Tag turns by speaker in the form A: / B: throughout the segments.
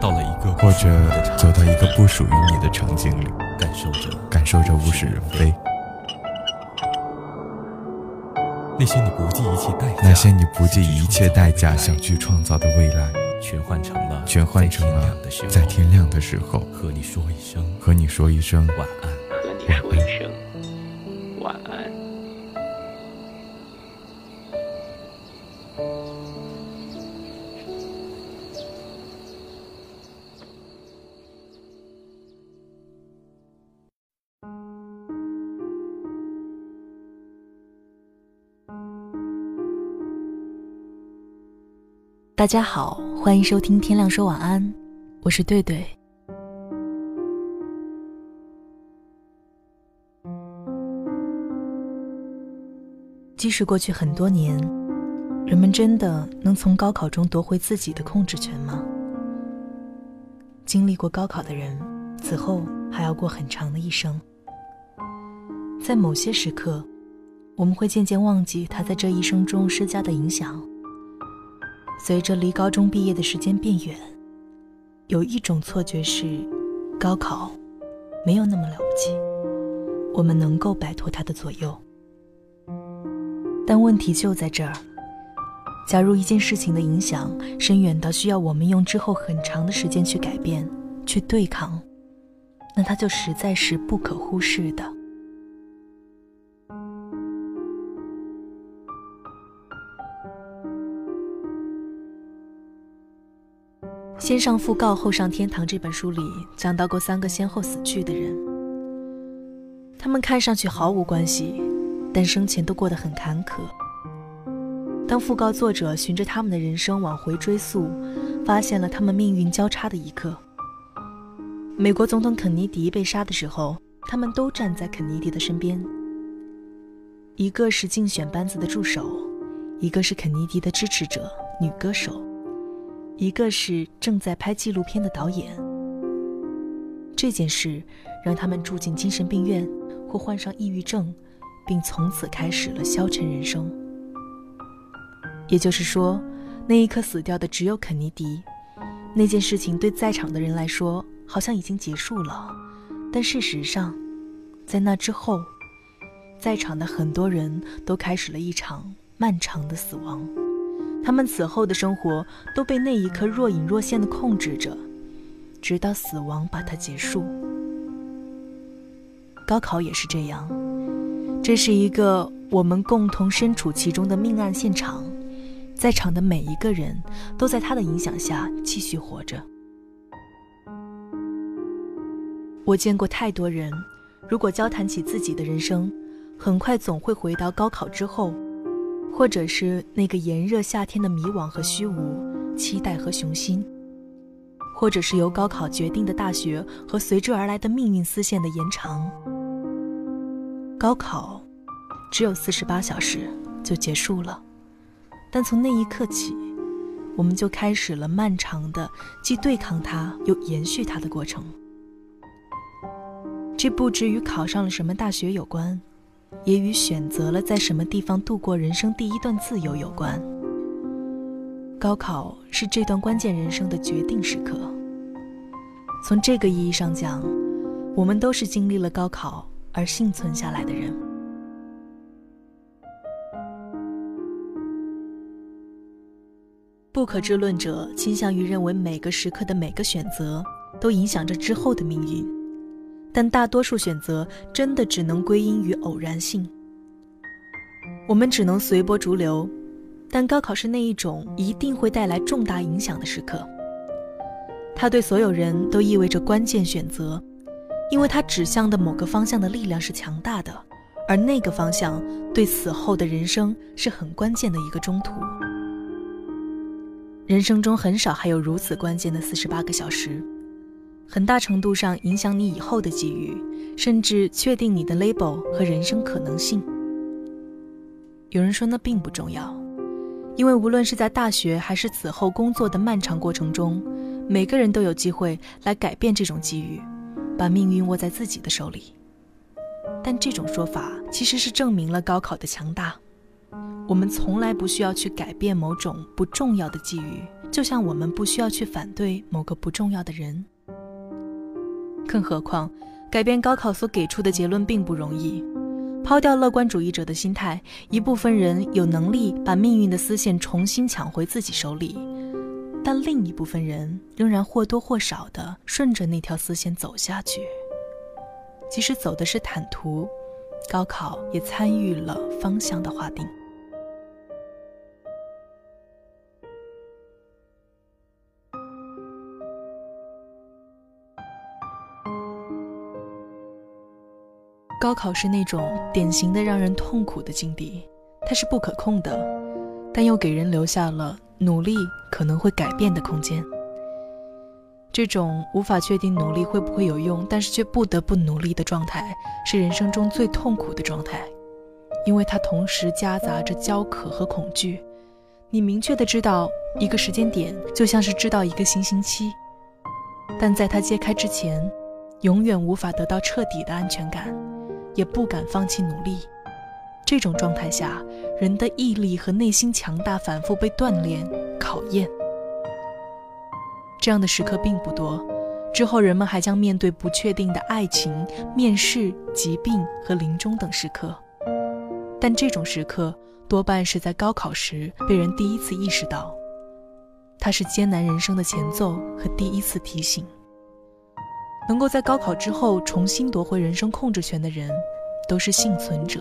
A: 到了一个
B: 或者走到一个不属于你的场景里，
A: 感受着
B: 感受着物是人非，
A: 那些你不计一切代价
B: 那些你不计一切代价想去创造的未来，
A: 全换成了
B: 全换成了在
A: 在
B: 天亮的时候
A: 和你说一声
B: 和你说一声
A: 晚安。
C: 和你说一声晚安。
D: 大家好，欢迎收听《天亮说晚安》，我是对对。即使过去很多年，人们真的能从高考中夺回自己的控制权吗？经历过高考的人，此后还要过很长的一生。在某些时刻，我们会渐渐忘记他在这一生中施加的影响。随着离高中毕业的时间变远，有一种错觉是，高考没有那么了不起，我们能够摆脱它的左右。但问题就在这儿：假如一件事情的影响深远到需要我们用之后很长的时间去改变、去对抗，那它就实在是不可忽视的。《先上讣告后上天堂》这本书里讲到过三个先后死去的人，他们看上去毫无关系，但生前都过得很坎坷。当讣告作者循着他们的人生往回追溯，发现了他们命运交叉的一刻。美国总统肯尼迪被杀的时候，他们都站在肯尼迪的身边。一个是竞选班子的助手，一个是肯尼迪的支持者，女歌手。一个是正在拍纪录片的导演。这件事让他们住进精神病院或患上抑郁症，并从此开始了消沉人生。也就是说，那一刻死掉的只有肯尼迪。那件事情对在场的人来说好像已经结束了，但事实上，在那之后，在场的很多人都开始了一场漫长的死亡。他们此后的生活都被那一刻若隐若现的控制着，直到死亡把它结束。高考也是这样，这是一个我们共同身处其中的命案现场，在场的每一个人都在他的影响下继续活着。我见过太多人，如果交谈起自己的人生，很快总会回到高考之后。或者是那个炎热夏天的迷惘和虚无，期待和雄心；或者是由高考决定的大学和随之而来的命运丝线的延长。高考只有四十八小时就结束了，但从那一刻起，我们就开始了漫长的既对抗它又延续它的过程。这不只与考上了什么大学有关。也与选择了在什么地方度过人生第一段自由有关。高考是这段关键人生的决定时刻。从这个意义上讲，我们都是经历了高考而幸存下来的人。不可知论者倾向于认为，每个时刻的每个选择都影响着之后的命运。但大多数选择真的只能归因于偶然性，我们只能随波逐流。但高考是那一种一定会带来重大影响的时刻，它对所有人都意味着关键选择，因为它指向的某个方向的力量是强大的，而那个方向对此后的人生是很关键的一个中途。人生中很少还有如此关键的四十八个小时。很大程度上影响你以后的机遇，甚至确定你的 label 和人生可能性。有人说那并不重要，因为无论是在大学还是此后工作的漫长过程中，每个人都有机会来改变这种机遇，把命运握在自己的手里。但这种说法其实是证明了高考的强大。我们从来不需要去改变某种不重要的机遇，就像我们不需要去反对某个不重要的人。更何况，改变高考所给出的结论并不容易。抛掉乐观主义者的心态，一部分人有能力把命运的丝线重新抢回自己手里，但另一部分人仍然或多或少地顺着那条丝线走下去。即使走的是坦途，高考也参与了方向的划定。高考是那种典型的让人痛苦的境地，它是不可控的，但又给人留下了努力可能会改变的空间。这种无法确定努力会不会有用，但是却不得不努力的状态，是人生中最痛苦的状态，因为它同时夹杂着焦渴和恐惧。你明确的知道一个时间点，就像是知道一个行星期，但在它揭开之前，永远无法得到彻底的安全感。也不敢放弃努力，这种状态下，人的毅力和内心强大反复被锻炼、考验。这样的时刻并不多，之后人们还将面对不确定的爱情、面试、疾病和临终等时刻。但这种时刻多半是在高考时被人第一次意识到，它是艰难人生的前奏和第一次提醒。能够在高考之后重新夺回人生控制权的人，都是幸存者。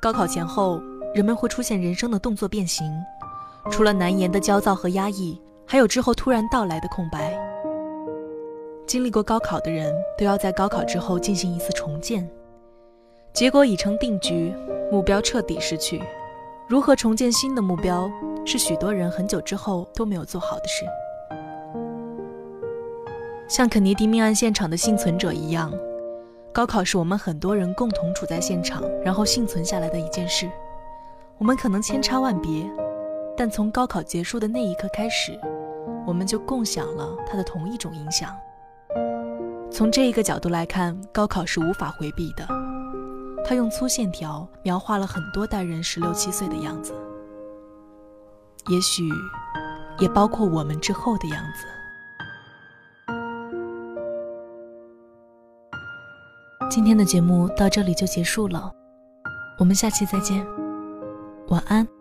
D: 高考前后，人们会出现人生的动作变形，除了难言的焦躁和压抑，还有之后突然到来的空白。经历过高考的人都要在高考之后进行一次重建，结果已成定局，目标彻底失去，如何重建新的目标，是许多人很久之后都没有做好的事。像肯尼迪命案现场的幸存者一样，高考是我们很多人共同处在现场，然后幸存下来的一件事。我们可能千差万别，但从高考结束的那一刻开始，我们就共享了它的同一种影响。从这一个角度来看，高考是无法回避的。它用粗线条描画了很多代人十六七岁的样子，也许也包括我们之后的样子。今天的节目到这里就结束了，我们下期再见，晚安。